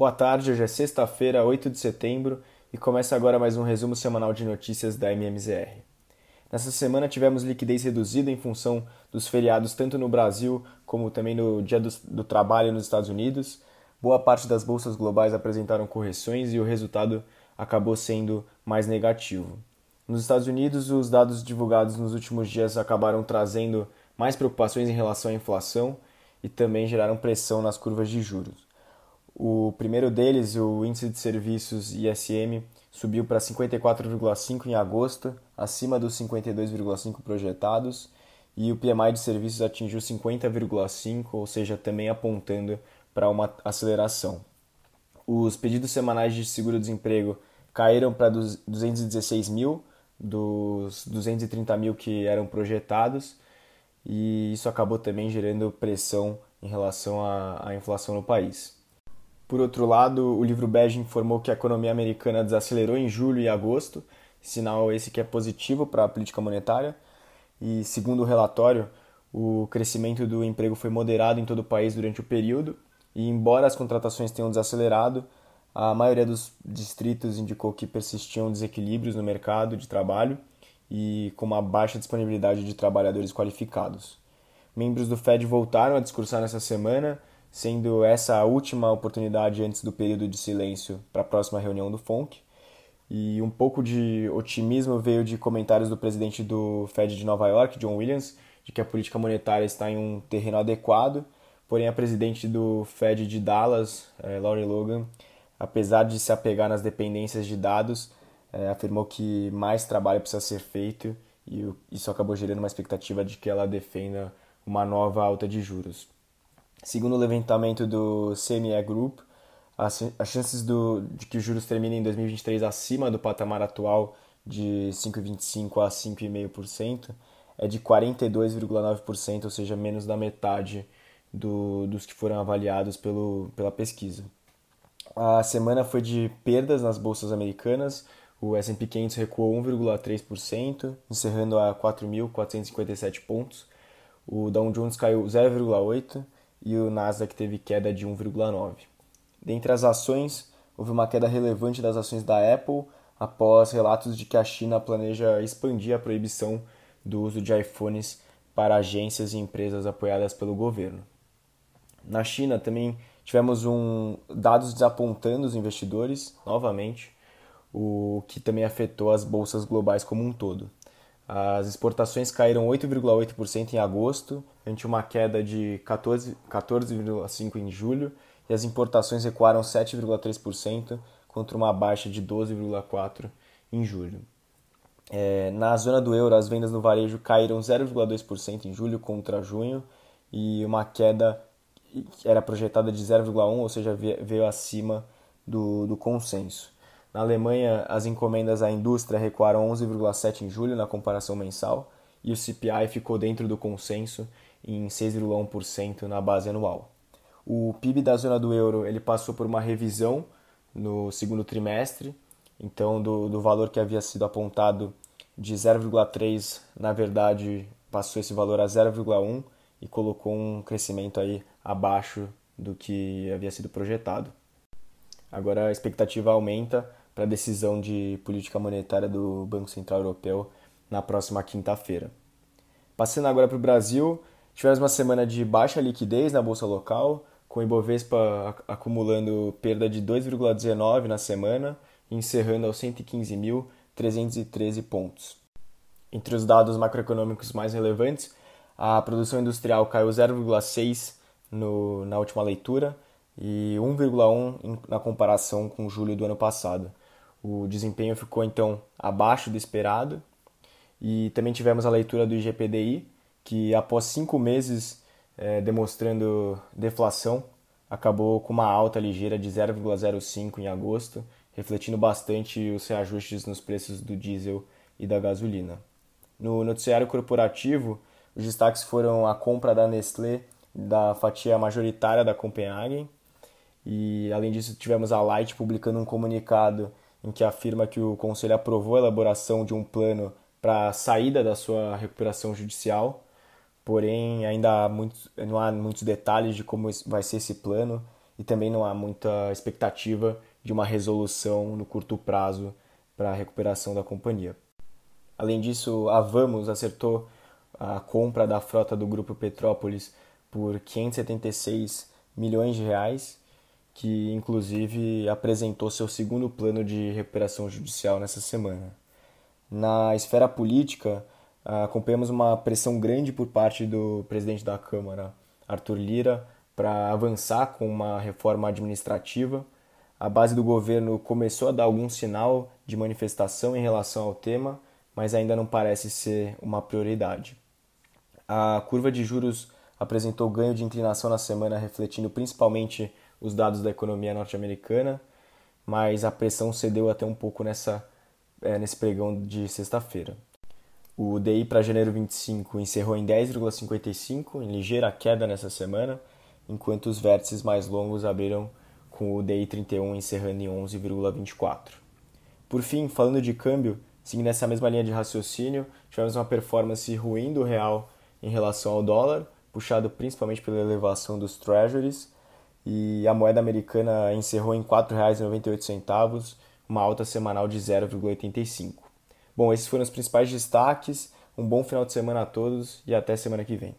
Boa tarde, hoje é sexta-feira, 8 de setembro, e começa agora mais um resumo semanal de notícias da MMZR. Nessa semana tivemos liquidez reduzida em função dos feriados tanto no Brasil como também no Dia do, do Trabalho nos Estados Unidos. Boa parte das bolsas globais apresentaram correções e o resultado acabou sendo mais negativo. Nos Estados Unidos, os dados divulgados nos últimos dias acabaram trazendo mais preocupações em relação à inflação e também geraram pressão nas curvas de juros. O primeiro deles, o índice de serviços ISM, subiu para 54,5 em agosto, acima dos 52,5 projetados, e o PMI de serviços atingiu 50,5, ou seja, também apontando para uma aceleração. Os pedidos semanais de seguro-desemprego caíram para 216 mil, dos 230 mil que eram projetados, e isso acabou também gerando pressão em relação à, à inflação no país. Por outro lado, o livro Bege informou que a economia americana desacelerou em julho e agosto, sinal esse que é positivo para a política monetária. E segundo o relatório, o crescimento do emprego foi moderado em todo o país durante o período, e embora as contratações tenham desacelerado, a maioria dos distritos indicou que persistiam desequilíbrios no mercado de trabalho e com uma baixa disponibilidade de trabalhadores qualificados. Membros do Fed voltaram a discursar nessa semana, sendo essa a última oportunidade antes do período de silêncio para a próxima reunião do FONC. E um pouco de otimismo veio de comentários do presidente do Fed de Nova York, John Williams, de que a política monetária está em um terreno adequado, porém a presidente do Fed de Dallas, eh, Laurie Logan, apesar de se apegar nas dependências de dados, é, afirmou que mais trabalho precisa ser feito e isso acabou gerando uma expectativa de que ela defenda uma nova alta de juros. Segundo o levantamento do CME Group, as, as chances do, de que os juros terminem em 2023 acima do patamar atual de 5,25% a 5,5% é de 42,9%, ou seja, menos da metade do, dos que foram avaliados pelo, pela pesquisa. A semana foi de perdas nas bolsas americanas, o S&P 500 recuou 1,3%, encerrando a 4.457 pontos. O Dow Jones caiu 0,8% e o Nasdaq teve queda de 1,9%. Dentre as ações, houve uma queda relevante das ações da Apple após relatos de que a China planeja expandir a proibição do uso de iPhones para agências e empresas apoiadas pelo governo. Na China também tivemos um, dados desapontando os investidores novamente o que também afetou as bolsas globais como um todo. As exportações caíram 8,8% em agosto, ante uma queda de 14,5% 14 em julho, e as importações recuaram 7,3% contra uma baixa de 12,4% em julho. É, na zona do euro, as vendas no varejo caíram 0,2% em julho contra junho, e uma queda era projetada de 0,1%, ou seja, veio acima do, do consenso. Na Alemanha, as encomendas à indústria recuaram 11,7 em julho na comparação mensal e o CPI ficou dentro do consenso em 6,1% na base anual. O PIB da zona do euro ele passou por uma revisão no segundo trimestre, então do, do valor que havia sido apontado de 0,3, na verdade passou esse valor a 0,1 e colocou um crescimento aí abaixo do que havia sido projetado. Agora a expectativa aumenta para a decisão de política monetária do Banco Central Europeu na próxima quinta-feira. Passando agora para o Brasil, tivemos uma semana de baixa liquidez na bolsa local, com o Ibovespa acumulando perda de 2,19 na semana, encerrando aos 115.313 pontos. Entre os dados macroeconômicos mais relevantes, a produção industrial caiu 0,6 na última leitura e 1,1 na comparação com julho do ano passado. O desempenho ficou então abaixo do esperado. E também tivemos a leitura do IGPDI, que após cinco meses é, demonstrando deflação, acabou com uma alta ligeira de 0,05 em agosto, refletindo bastante os reajustes nos preços do diesel e da gasolina. No noticiário corporativo, os destaques foram a compra da Nestlé da fatia majoritária da Copenhagen, e além disso tivemos a Light publicando um comunicado em que afirma que o Conselho aprovou a elaboração de um plano para a saída da sua recuperação judicial, porém ainda há não há muitos detalhes de como vai ser esse plano e também não há muita expectativa de uma resolução no curto prazo para a recuperação da companhia. Além disso, a Vamos acertou a compra da frota do grupo Petrópolis por 576 milhões de reais, que inclusive apresentou seu segundo plano de recuperação judicial nessa semana. Na esfera política, acompanhamos uma pressão grande por parte do presidente da Câmara, Arthur Lira, para avançar com uma reforma administrativa. A base do governo começou a dar algum sinal de manifestação em relação ao tema, mas ainda não parece ser uma prioridade. A curva de juros apresentou ganho de inclinação na semana, refletindo principalmente os dados da economia norte-americana, mas a pressão cedeu até um pouco nessa, é, nesse pregão de sexta-feira. O DI para janeiro 25 encerrou em 10,55, em ligeira queda nessa semana, enquanto os vértices mais longos abriram com o DI 31 encerrando em 11,24. Por fim, falando de câmbio, seguindo essa mesma linha de raciocínio, tivemos uma performance ruim do real em relação ao dólar, puxado principalmente pela elevação dos treasuries, e a moeda americana encerrou em R$ 4,98, uma alta semanal de 0,85. Bom, esses foram os principais destaques. Um bom final de semana a todos e até semana que vem.